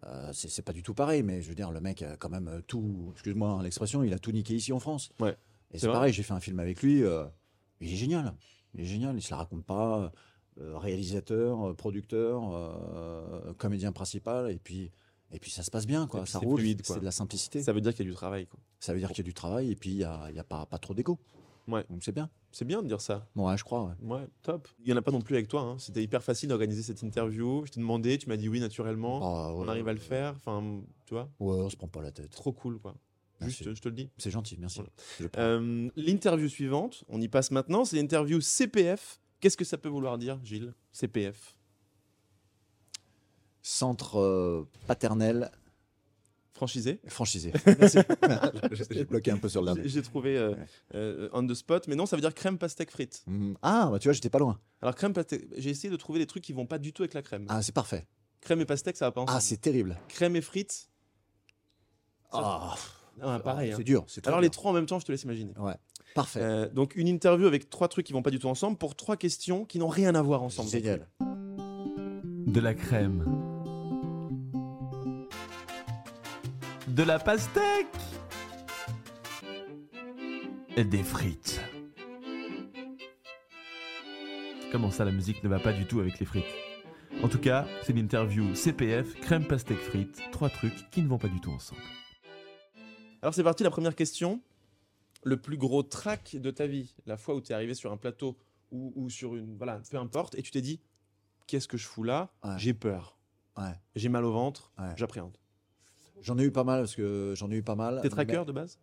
euh, c'est pas du tout pareil, mais je veux dire, le mec a quand même euh, tout, excuse-moi l'expression, il a tout niqué ici en France. Ouais. Et C'est pareil, j'ai fait un film avec lui, euh, il est génial. Il est génial, il se la raconte pas. euh, réalisateur, producteur, comédien principal, et puis, et puis ça se passe bien, quoi. Ça roule, fluide, c'est de la simplicité. Ça veut dire qu'il y a du travail. quoi. Ça veut dire qu'il y a du travail, et puis il n'y a, y a pas, pas trop d'égo. Ouais. Donc c'est bien. C'est bien de dire ça. Bon, ouais, je crois. ouais. Ouais, top. Il n'y en a pas non plus avec toi. hein. C'était hyper facile d'organiser cette interview. Je t'ai demandé, tu m'as dit oui naturellement. Ah, ouais, On arrive à le faire. Enfin, tu vois, Ouais, on se prend pas la tête. trop cool, quoi. Merci. Juste, je te le dis. C'est gentil, merci. Voilà. Euh, L'interview suivante, on y passe maintenant, c'est l'interview CPF. Qu'est-ce que ça peut vouloir dire, Gilles? CPF. Centre euh, paternel Franchisé franchisé. (laughs) (laughs) J'ai bloqué un peu sur le J'ai dernier. j'ai trouvé euh, Ouais. euh, on the spot, mais non, ça veut dire crème pastèque frites. Mm. Ah, bah tu vois, j'étais pas loin. Alors, crème pastèque, j'ai essayé de trouver des trucs qui vont pas du tout avec la crème. Ah, c'est parfait. Crème et pastèque, ça va pas ensemble. Ah, c'est terrible. Crème et frites, Ça- Ah, ah, pareil. C'est hein. dur. Alors, les trois en même temps, je te laisse imaginer. Ouais. Parfait. Euh, donc une interview avec trois trucs qui vont pas du tout ensemble pour trois questions qui n'ont rien à voir ensemble. Génial. De la crème. De la pastèque. Et des frites. Comment ça, la musique ne va pas du tout avec les frites? En tout cas, c'est l'interview CPF, crème pastèque frites, trois trucs qui ne vont pas du tout ensemble. Alors c'est parti, la première question. Le plus gros track de ta vie, la fois où tu es arrivé sur un plateau ou, ou sur une... Voilà, peu importe, et tu t'es dit, qu'est-ce que je fous là? Ouais. J'ai peur, Ouais. j'ai mal au ventre, Ouais. j'appréhende. J'en ai eu pas mal parce que j'en ai eu pas mal. T'es mais tracker de base?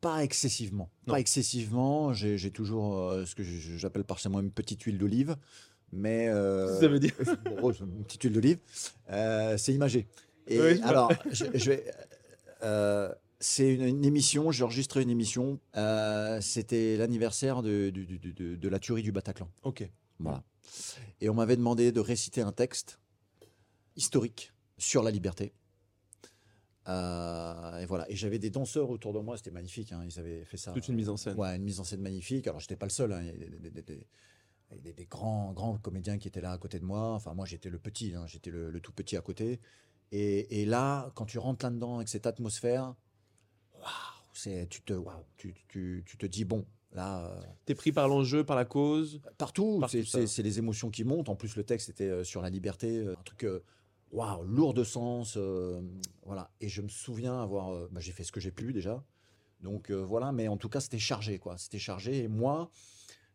Pas excessivement. Non. Pas excessivement. J'ai toujours euh, ce que j'appelle par chez moi une petite huile d'olive. Mais. euh, Ça veut dire (laughs) Bon, une petite huile d'olive. Euh, c'est imagé. Et Oui, alors, je, je vais. euh, c'est une, une émission, j'ai enregistré une émission. C'était l'anniversaire de, de la tuerie du Bataclan. Ok. Voilà. Et on m'avait demandé de réciter un texte historique sur la liberté. Euh, et voilà. Et j'avais des danseurs autour de moi, c'était magnifique. hein, Ils avaient fait ça. Toute une mise en scène. Ouais, une mise en scène magnifique. Alors, j'étais pas le seul. hein, Il y avait des, des- des- des- des- des- des grands, grands comédiens qui étaient là à côté de moi. Enfin, moi, j'étais le petit. hein, J'étais le, le tout petit à côté. Et, et là, quand tu rentres là-dedans avec cette atmosphère, waouh, c'est, tu te, waouh, tu, tu- tu te dis bon, là, euh, T'es pris par l'enjeu, par la cause? partout, Partout, c'est, les émotions qui montent. En plus, le texte était euh, sur la liberté, euh, un truc, euh, waouh, lourd de sens, euh, voilà. Et je me souviens avoir, euh, bah, j'ai fait ce que j'ai pu déjà. Donc euh, voilà, mais en tout cas, c'était chargé, quoi. C'était chargé. Et moi,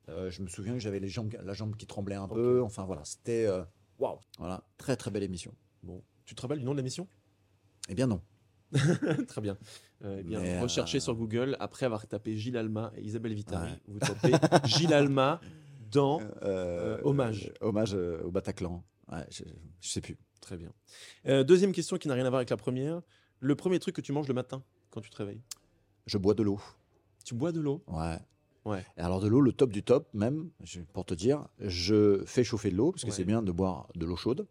je me souviens que j'avais les jambes, la jambe qui tremblait un peu. Enfin voilà, c'était, waouh, voilà, très très belle émission. Bon, tu te rappelles du nom de l'émission? Eh bien non. (laughs) Très bien. Euh, eh bien, Mais, recherchez euh, sur Google, après avoir tapé Gilles Alma et Isabelle Vitari, Ouais. vous tapez (laughs) Gilles Alma dans... Euh, hommage. hommage au Bataclan. Ouais, je, je sais plus. Très bien. Euh, deuxième question qui n'a rien à voir avec la première. Le premier truc que tu manges le matin quand tu te réveilles? Je bois de l'eau. Tu bois de l'eau? Ouais. Ouais. Et alors de l'eau, le top du top, même, pour te dire, je fais chauffer de l'eau, parce que Ouais. c'est bien de boire de l'eau chaude,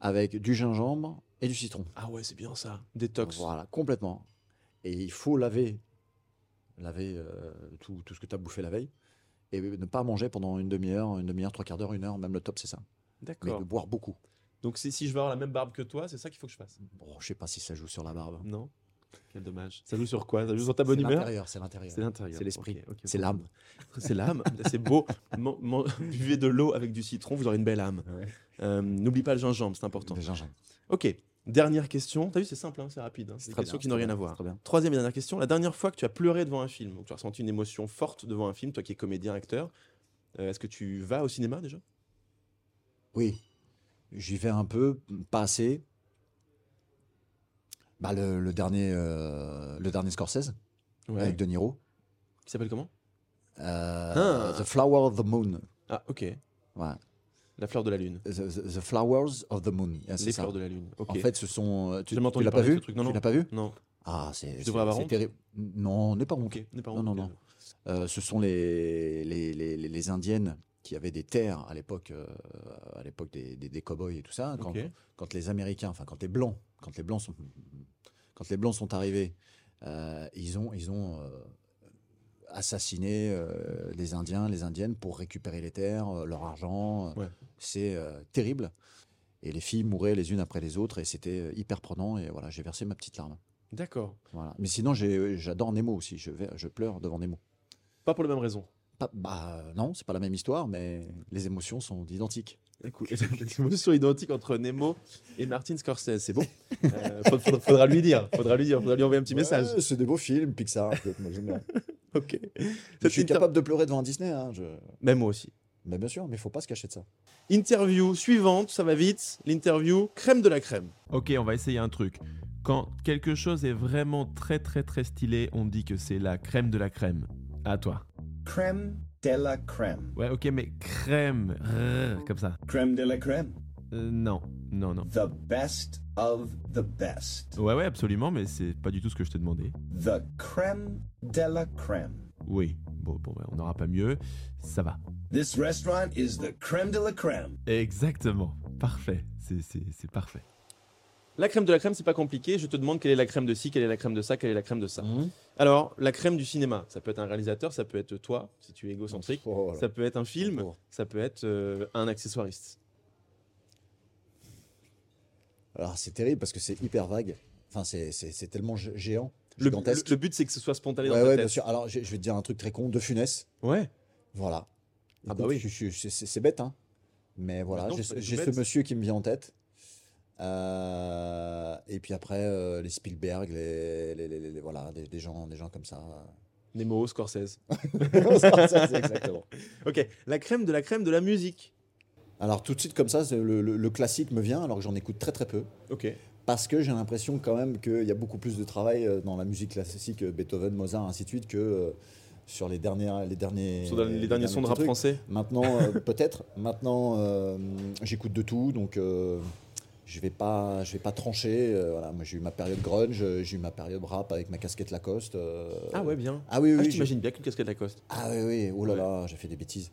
avec du gingembre et du citron. Ah ouais, c'est bien ça. Détox. Voilà, complètement. Et il faut laver, laver euh, tout, tout ce que tu as bouffé la veille, et ne pas manger pendant une demi-heure, une demi-heure, trois quarts d'heure, une heure, même le top, c'est ça. Mais D'accord. de boire beaucoup. Donc si je veux avoir la même barbe que toi, c'est ça qu'il faut que je fasse Bon, je sais pas si ça joue sur la barbe. Non Quel dommage. Ça joue sur quoi? Ça joue sur ta bonne C'est humeur? l'intérieur, c'est l'intérieur. C'est l'intérieur. C'est l'esprit. Ok, ok, C'est l'âme. (laughs) C'est l'âme. C'est beau. Man- man- (laughs) buvez de l'eau avec du citron, vous aurez une belle âme. Ouais. Euh, N'oublie pas le gingembre, c'est important. Le gingembre. Ok. Dernière question. T'as vu, c'est simple, hein, c'est rapide. hein. C'est des questions bien, qui n'ont rien à voir. très bien. Troisième et dernière question. La dernière fois que tu as pleuré devant un film, ou que tu as ressenti une émotion forte devant un film, toi qui es comédien, acteur, euh, est-ce que tu vas au cinéma déjà? Oui, j'y vais un peu, pas assez. Bah, le, le dernier, euh, le dernier Scorsese avec De Niro. Qui s'appelle comment? Euh, Ah. The Flower of the Moon. Ah, ok. Ouais. La fleur de la lune. The, the- the Flowers of the Moon. C'est Les ça. fleurs de la lune. En fait, ce sont. euh, Tu, l'as pas vu. Non, Tu l'as pas vu? Non. Ah, c'est. Terrible. Non, on n'est pas honte. Non, non, non. Euh, ce sont les, les, les, les- les Indiennes qui avaient des terres à l'époque, euh, à l'époque des, des, des cow-boys et tout ça. Quand, les Américains, enfin quand les Blancs, quand les Blancs sont, quand les Blancs sont arrivés, euh, ils ont, ils ont euh, assassiné les Indiens, les Indiennes pour récupérer les terres, leur argent. Ouais. C'est terrible. Et les filles mouraient les unes après les autres et c'était hyper prenant. Et voilà, j'ai versé ma petite larme. D'accord. Voilà. Mais sinon, j'adore Nemo aussi. Je, vais, je pleure devant Nemo. Pas pour les mêmes raisons. Pas- bah non, c'est pas la même histoire, mais les émotions sont identiques. Écoute, (laughs) (laughs) les émotions identiques entre Nemo et Martin Scorsese, c'est bon. Euh, faudra, lui dire, faudra lui dire, faudra lui envoyer un petit message. C'est des beaux films, Pixar. moi, j'aime bien. (laughs) Ok. je suis capable de pleurer devant Disney. Hein, je... Même moi aussi. Mais bien sûr, mais il faut pas se cacher de ça. Interview suivante, ça va vite. L'interview crème de la crème. Ok, on va essayer un truc. Quand quelque chose est vraiment très très très stylé, on dit que c'est la crème de la crème. À toi. Crème de la crème. Ouais, ok, mais crème, rrr, comme ça. Crème de la crème. Euh, non, non, non. The best of the best. Ouais, ouais, absolument, mais c'est pas du tout ce que je t'ai demandé. The crème de la crème. Oui, bon, bon, on n'aura pas mieux. Ça va. This restaurant is the crème de la crème. Exactement. Parfait. C'est parfait. La crème de la crème, c'est pas compliqué. Je te demande quelle est la crème de ci, quelle est la crème de ça, quelle est la crème de ça. Mhm. Alors, la crème du cinéma, ça peut être un réalisateur, ça peut être toi, si tu es égocentrique. Oh. Ça peut être un film, Oh. ça peut être euh, un accessoiriste. Alors c'est terrible parce que c'est hyper vague. Enfin, c'est- tellement gé- géant, Le, le- le but, c'est que ce soit spontané dans ouais, ta ouais, tête. bien sûr. Alors je je vais te dire un truc très con, de Funès. Ouais. Voilà. Ah bah oui. c'est bête, hein. Mais voilà, j'ai ce bête. monsieur qui me vient en tête. Euh, et puis après, euh, les Spielberg, les, les- les- les- voilà, des, des gens, des gens comme ça. Nemo, Scorsese. (laughs) C'est exactement. Ok, la crème de la crème de la musique. Alors tout de suite comme ça, le, le- le classique me vient, alors que j'en écoute très très peu. Ok. Parce que j'ai l'impression quand même qu'il y a beaucoup plus de travail euh, dans la musique classique, euh, Beethoven, Mozart, ainsi de suite, que euh, sur les, dernières, les derniers, Sur les, derniers sons de rap trucs. français. Maintenant, euh, peut-être. Maintenant, euh, j'écoute de tout, donc euh, je vais pas, je vais pas trancher. euh, voilà, moi, j'ai eu ma période grunge, euh, j'ai eu ma période rap avec ma casquette Lacoste. euh, Ah ouais, bien. Ah oui, oui. Ah, je j'ai- t'imagine bien qu'une casquette Lacoste. Ah oui, oui. Oh là là, j'ai fait des bêtises.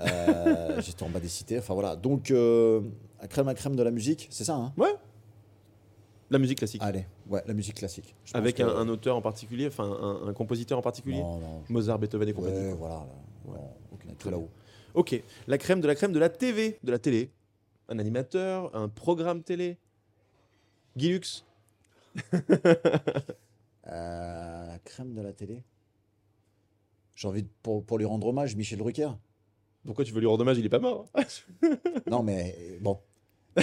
Euh, (laughs) J'étais en bas des cités. Enfin voilà. Donc, à crème à crème de la musique, c'est ça, hein? La musique classique. Allez, ouais, la musique classique. Je Avec que- un, auteur en particulier, enfin un, un compositeur en particulier? Non, non. Mozart, Beethoven et Ouais, compagnie. voilà. là. Ouais. On est tout là-haut. Ok, la crème de la crème de la TV, de la télé. Un animateur, un programme télé. Guy Lux. (laughs) Euh, la crème de la télé. J'ai envie, de- pour, pour lui rendre hommage, Michel Drucker. Pourquoi tu veux lui rendre hommage? Il est pas mort. (laughs) Non, mais euh, bon. (laughs)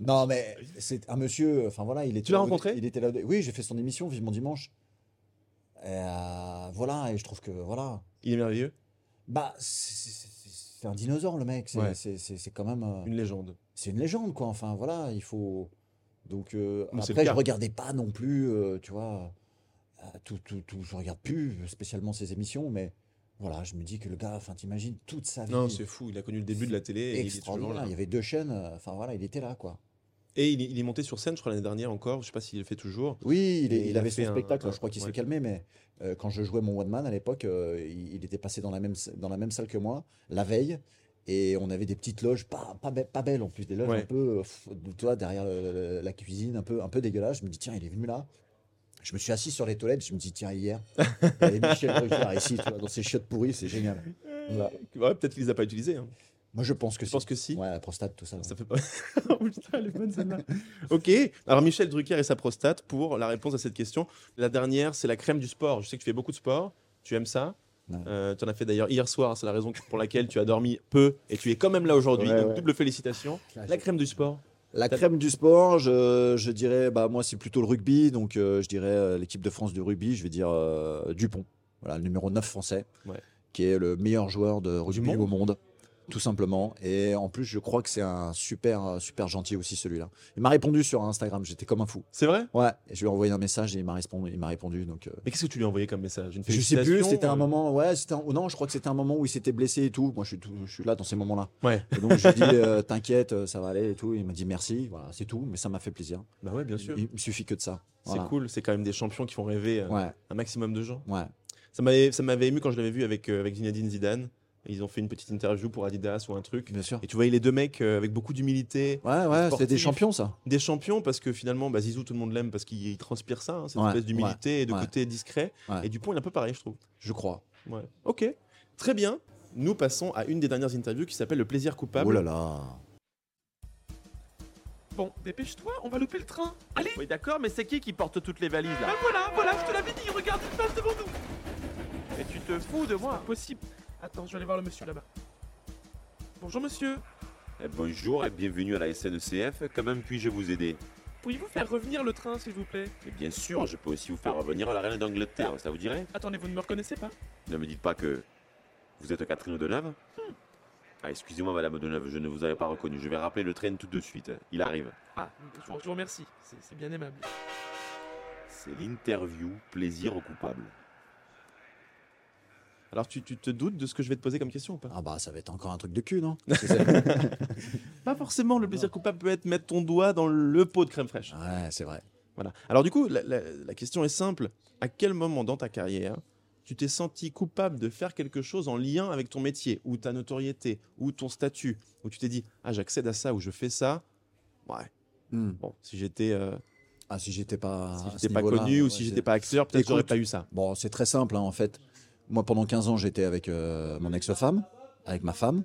non, mais c'est un monsieur. Enfin voilà, il était. Tu l'as rencontré? Il était là. Oui, j'ai fait son émission Vivement Dimanche. Et, euh, voilà, et je trouve que voilà. Il est merveilleux. Bah, c'est- c'est un dinosaure le mec. C'est Ouais. quand même. euh, Une légende. c'est une légende, quoi. Enfin, voilà, il faut. Donc, euh, après, je regardais pas non plus, euh, tu vois, euh, tout, tout, tout, je regarde plus spécialement ses émissions, mais voilà, je me dis que le gars, enfin, t'imagines toute sa vie. Non, c'est fou. Il a connu le début de la télé et il extraordinaire. là. Il y avait deux chaînes, enfin voilà, il était là, quoi. Et il est, il est monté sur scène, je crois, l'année dernière encore. Je sais pas s'il le fait toujours. Oui, il, est- il il avait fait son un- spectacle, un- je crois qu'il ouais. s'est calmé, mais euh, quand je jouais mon One Man à l'époque, euh, il, il était passé dans la, même, dans la même salle que moi, la veille, et on avait des petites loges, pas, pas, be- pas belles en plus, des loges Ouais. un peu, euh, toi, derrière le- la cuisine, un peu, un peu dégueulasse. Je me dis, tiens, il est venu là. Je me suis assis sur les toilettes, je me dis, tiens, hier, il y avait Michel Drucker ici, tu vois, dans ses chiottes pourries, c'est génial. Voilà. Ouais, peut-être qu'il les a pas utilisés. hein. Moi, je pense que Je si. pense que si. Ouais, la prostate, tout ça. Ça fait pas. (laughs) oh putain, elle est bonne celle-là. (laughs) ok, alors Michel Drucker et sa prostate pour la réponse à cette question. La dernière, c'est la crème du sport. Je sais que tu fais beaucoup de sport. Tu aimes ça. Euh, Tu en as fait d'ailleurs hier soir. C'est la raison pour laquelle tu as dormi peu et tu es quand même là aujourd'hui. Ouais, donc ouais. double félicitations. La crème du sport. La crème du sport, je, je dirais, bah, moi c'est plutôt le rugby, donc euh, je dirais euh, l'équipe de France de rugby, je vais dire Dupont, voilà, le numéro 9 français, qui est le meilleur joueur de rugby monde au monde, tout simplement. Et en plus, je crois que c'est un super, euh, super gentil aussi celui-là. Il m'a répondu sur Instagram, j'étais comme un fou. C'est vrai? Ouais, et je lui ai envoyé un message et il m'a répondu, il m'a répondu, donc. euh, Mais qu'est-ce que tu lui as envoyé comme message? Une je sais plus, c'était un euh, moment, ouais, c'était un- non, je crois que c'était un moment où il s'était blessé et tout. Moi, je suis, tout- je suis là dans ces moments-là. Ouais. Et donc, je lui ai dit, (laughs) euh, t'inquiète, ça va aller et tout. Il m'a dit merci, voilà, c'est tout, mais ça m'a fait plaisir. Bah ouais, bien sûr. Il, me suffit que de ça. C'est cool. C'est quand même des champions qui font rêver Ouais, un maximum de gens. ouais. Ça m'avait, ému quand je l'avais vu avec, avec Zinedine Zidane. Ils ont fait une petite interview pour Adidas ou un truc. Bien sûr. Et tu voyais les deux mecs euh, avec beaucoup d'humilité, Ouais, ouais, c'était des champions, ça. des champions parce que finalement, bah, Zizou, tout le monde l'aime parce qu'il il transpire ça, hein, cette Ouais, espèce d'humilité et de ouais. côté discret. Ouais. Et Dupont, il est un peu pareil, je trouve. Je crois. Ouais. Ok, très bien. Nous passons à une des dernières interviews qui s'appelle Le plaisir coupable. Oh là là. Bon, dépêche-toi, on va louper le train. Allez Oui, d'accord, mais c'est qui qui porte toutes les valises là Ben voilà, voilà, je te l'avais dit, regarde, il passe devant nous Et tu te fous de C'est moi impossible. Attends, je vais aller voir le monsieur là-bas. Bonjour monsieur, Eh, bonjour et bienvenue à la SNCF. Comment puis-je vous aider? Pourriez-vous faire revenir le train s'il vous plaît? Et Bien sûr, je peux aussi vous faire revenir à la reine d'Angleterre, ça vous dirait? Attendez, vous ne me reconnaissez pas? Ne me dites pas que vous êtes Catherine Deneuve? Ah, excusez-moi Madame Deneuve, je ne vous avais pas reconnu. Je vais rappeler le train tout de suite. Il arrive. Ah, je vous, remercie, c'est bien aimable. C'est l'interview plaisir coupable. Alors tu, tu te doutes de ce que je vais te poser comme question ou pas? Ah bah, ça va être encore un truc de cul, non? (laughs) Pas forcément, le plaisir coupable peut être mettre ton doigt dans le pot de crème fraîche. Ouais, c'est vrai. Voilà. Alors du coup, la, la- la question est simple. À quel moment dans ta carrière tu t'es senti coupable de faire quelque chose en lien avec ton métier, ou ta notoriété, ou ton statut, où tu t'es dit ah j'accède à ça, ou je fais ça, ouais, Hmm. Bon, si j'étais euh, Ah, si j'étais pas, si j'étais pas connu ou ouais, si j'étais pas acteur, peut-être j'aurais pas eu ça. Bon, c'est très simple, hein, en fait. Moi, pendant 15 ans, j'étais avec euh, mon ex-femme, avec ma femme.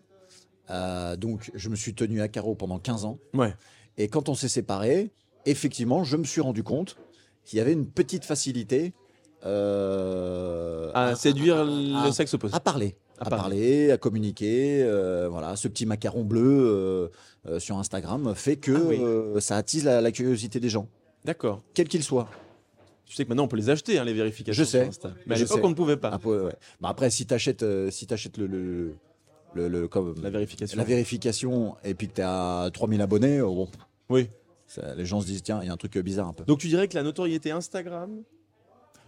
Euh, donc, je me suis tenu à carreau pendant 15 ans. Ouais. Et quand on s'est séparés, effectivement, je me suis rendu compte qu'il y avait une petite facilité euh, À séduire le à- sexe opposé. à parler. À parler. parler, à communiquer. euh, voilà, ce petit macaron bleu euh, sur Instagram fait que Ah oui. ça attise la, la curiosité des gens, D'accord. quel qu'il soit. Tu sais que maintenant on peut les acheter, hein, les vérifications. Je sais. sur Insta. Mais à l'époque on ne pouvait pas. Ouais. Bah, après, si tu achètes, si t'achètes le, le, le, le- comme- La vérification. la vérification et puis que tu as 3000 abonnés, euh, bon, Oui. ça- les gens se disent tiens, il y a un truc euh, bizarre un peu. Donc tu dirais que la notoriété Instagram.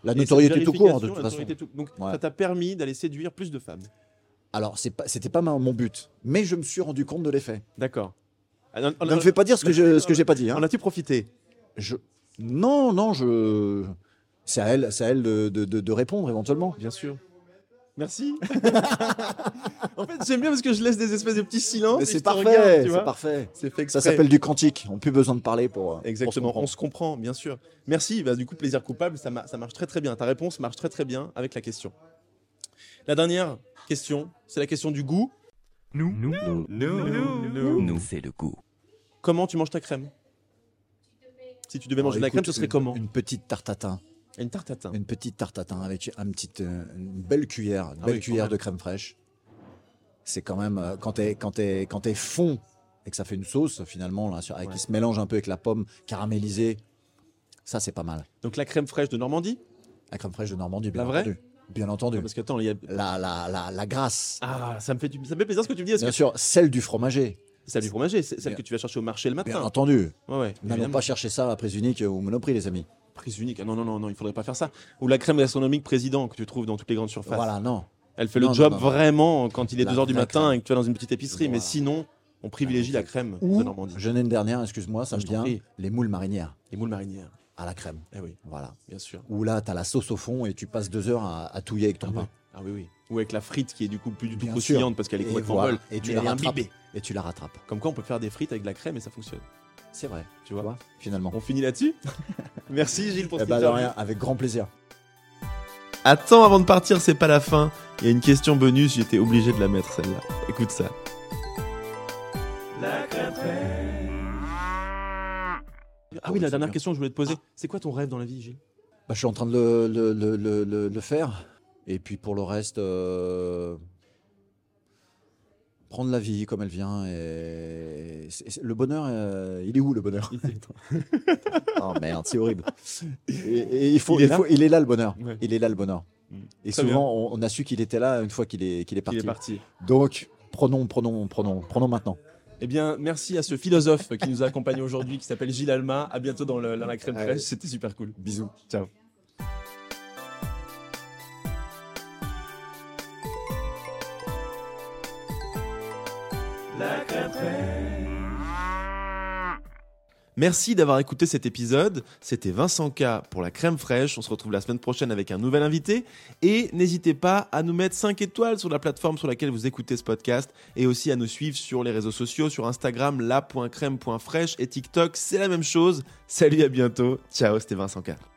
La notoriété tout court, de toute façon. tout- Donc Ouais. ça t'a permis d'aller séduire plus de femmes. Alors, pas, c'était pas ma- mon but, mais je me suis rendu compte de l'effet. D'accord. Ah, Ne me fais pas dire ce que je, ce que j'ai pas dit. Hein. En as-tu profité? Je... Non, non, je. C'est à elle, c'est à elle de, de- de- répondre éventuellement. Bien sûr. Merci. (laughs) en fait, j'aime bien parce que je laisse des espèces de petits silences. C'est parfait, c'est vois. parfait. C'est fait Ça s'appelle du quantique. On n'a plus besoin de parler pour. pour se Exactement, on se comprend, bien sûr. Merci, bah, du coup, plaisir coupable, ça, ma- ça marche très très bien. Ta réponse marche très très bien avec la question. La dernière question, c'est la question du goût. Nous, nous, nous, nous, c'est le goût. Comment tu manges ta crème? Si tu devais manger de la crème, ce serait comment Une petite tarte tatin. Une tarte tatin. Une petite tarte tatin avec un petit, euh, une belle cuillère, une Ah belle cuillère de crème fraîche. C'est quand même euh, quand t'es quand t'es quand t'es fond et que ça fait une sauce finalement là, sur- qui se mélange un peu avec la pomme caramélisée. Ça c'est pas mal. Donc la crème fraîche de Normandie La crème fraîche de Normandie, bien La vraie entendu. Bien entendu. Parce que attends, il y a... La, la, la, la grasse. Ah, ça me fait, du- ça me fait plaisir ce que tu me dis. Bien que sûr, celle du fromager. Celle du fromager, c'est celle Bien- que tu vas chercher au marché le Bien matin. entendu. Ouais, ouais. N'allons pas chercher ça à prise unique ou Monoprix, les amis. Prise unique. Ah non, non, non, non, il faudrait pas faire ça. Ou la crème gastronomique président que tu trouves dans toutes les grandes surfaces. Voilà, non. Elle fait Non, le non, job non, vraiment quand il est La 2h du matin crème. et que tu vas dans une petite épicerie. Mais sinon, on privilégie la crème de Ou, Normandie. je n'ai une dernière, excuse-moi, ça Ah, me vient, les moules marinières Les moules marinières. à la crème. Eh oui, Voilà. bien sûr. Où là, tu as la sauce au fond et tu passes deux heures à, à touiller avec ton Ah pain. Ah oui, oui. Ou avec la frite qui est du coup plus du tout croustillante parce qu'elle est Et complètement voilà. molle. Et tu la rattrapes. Et tu la rattrapes. Comme quoi, on peut faire des frites avec de la crème et ça fonctionne. C'est vrai. Tu vois Tu vois, finalement. On finit là-dessus (laughs) Merci Gilles pour Eh cette ben, de interview. rien, avec grand plaisir. Attends, avant de partir, c'est pas la fin. Il y a une question bonus, j'étais obligé de la mettre celle-là. Écoute ça. Ah oui, la dernière question que je voulais te poser. C'est quoi ton rêve dans la vie, Gilles? Bah, je suis en train de le, le- le- le- le- le faire. Et puis pour le reste, euh, prendre la vie comme elle vient. Et c'est- le bonheur, euh, il est où le bonheur? (laughs) Oh merde, c'est horrible. Et, et il, faut, Il est il, là faut- il est là le bonheur. Ouais. Il est là le bonheur. Mm. Et Très souvent, on, on a su qu'il était là une fois qu'il est, qu'il est Il parti. est parti. Donc, prenons, prenons, prenons, prenons maintenant. Eh bien, merci à ce philosophe qui nous a accompagnés aujourd'hui, qui s'appelle Gilles Alma. À bientôt dans, le- dans la crème fraîche. C'était super cool. Bisous. Ciao. Merci d'avoir écouté cet épisode. C'était Vincent K pour la crème fraîche. On se retrouve la semaine prochaine avec un nouvel invité. Et n'hésitez pas à nous mettre 5 étoiles sur la plateforme sur laquelle vous écoutez ce podcast et aussi à nous suivre sur les réseaux sociaux, sur Instagram, la.crème.fraîche et TikTok. C'est la même chose. Salut, à bientôt. Ciao, c'était Vincent K.